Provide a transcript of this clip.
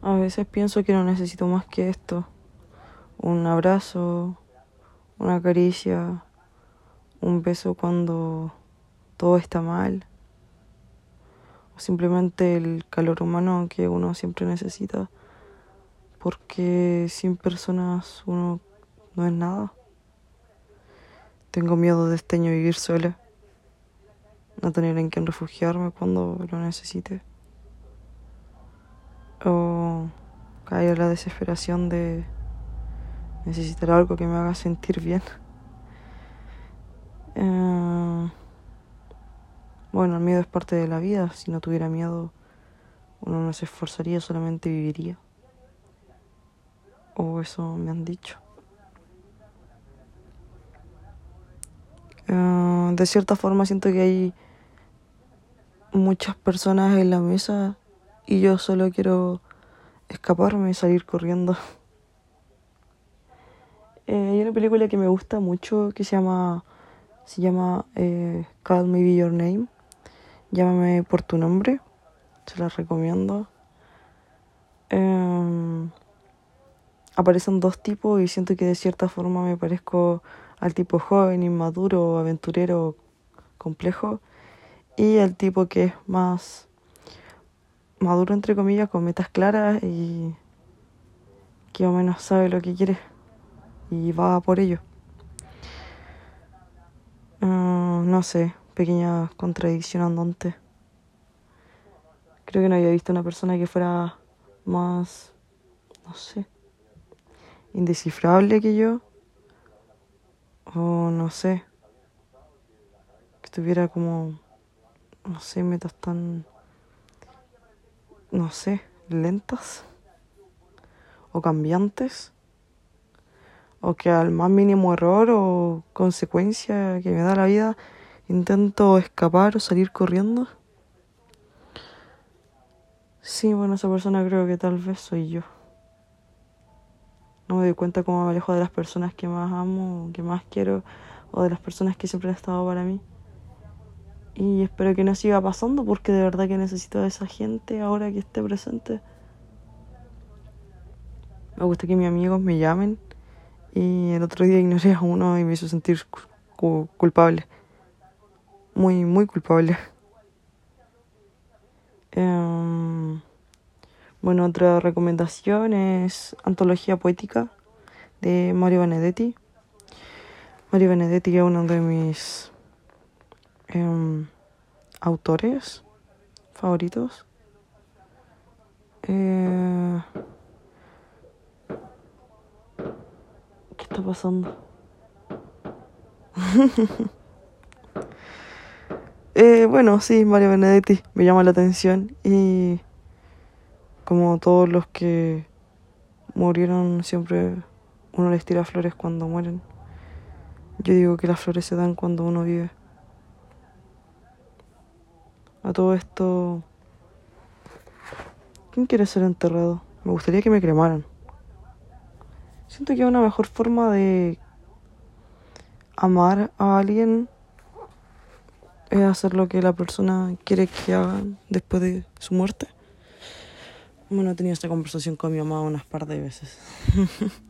A veces pienso que no necesito más que esto. Un abrazo, una caricia, un beso cuando todo está mal. O simplemente el calor humano que uno siempre necesita. Porque sin personas uno no es nada. Tengo miedo de este año vivir sola. No tener en quien refugiarme cuando lo necesite o caer en la desesperación de necesitar algo que me haga sentir bien. Eh, bueno, el miedo es parte de la vida. Si no tuviera miedo, uno no se esforzaría, solamente viviría. O eso me han dicho. Eh, de cierta forma siento que hay muchas personas en la mesa y yo solo quiero escaparme y salir corriendo. Eh, hay una película que me gusta mucho que se llama se llama eh, Call Me Be Your Name. Llámame por tu nombre. Se la recomiendo. Em, aparecen dos tipos y siento que de cierta forma me parezco al tipo joven, inmaduro, aventurero, complejo. Y el tipo que es más maduro, entre comillas, con metas claras y que o menos sabe lo que quiere y va por ello. Ah, no sé, pequeña contradicción andante. Creo que no había visto una persona que fuera más, no sé, indescifrable que yo. O no sé, que tuviera como, no sé, metas tan no sé, lentas o cambiantes o que al más mínimo error o consecuencia que me da la vida intento escapar o salir corriendo. Sí, bueno, esa persona creo que tal vez soy yo. No me doy cuenta cómo me alejo de las personas que más amo, que más quiero, o de las personas que siempre han estado para mí. Y espero que no siga pasando porque de verdad que necesito a esa gente ahora que esté presente. Me gusta que mis amigos me llamen y el otro día ignoré a uno y me hizo sentir culpable. Muy, muy culpable. Em, bueno, otra recomendación es Antología Poética de Mario Benedetti. Mario Benedetti es uno de mis Em, autores favoritos. Eh, ¿Qué está pasando? eh, bueno, sí, Mario Benedetti me llama la atención y como todos los que murieron, siempre uno les tira flores cuando mueren. Yo digo que las flores se dan cuando uno vive. A todo esto, ¿quién quiere ser enterrado? Me gustaría que me cremaran. Siento que una mejor forma de amar a alguien es hacer lo que la persona quiere que hagan después de su muerte. Bueno, he tenido esta conversación con mi mamá unas par de veces.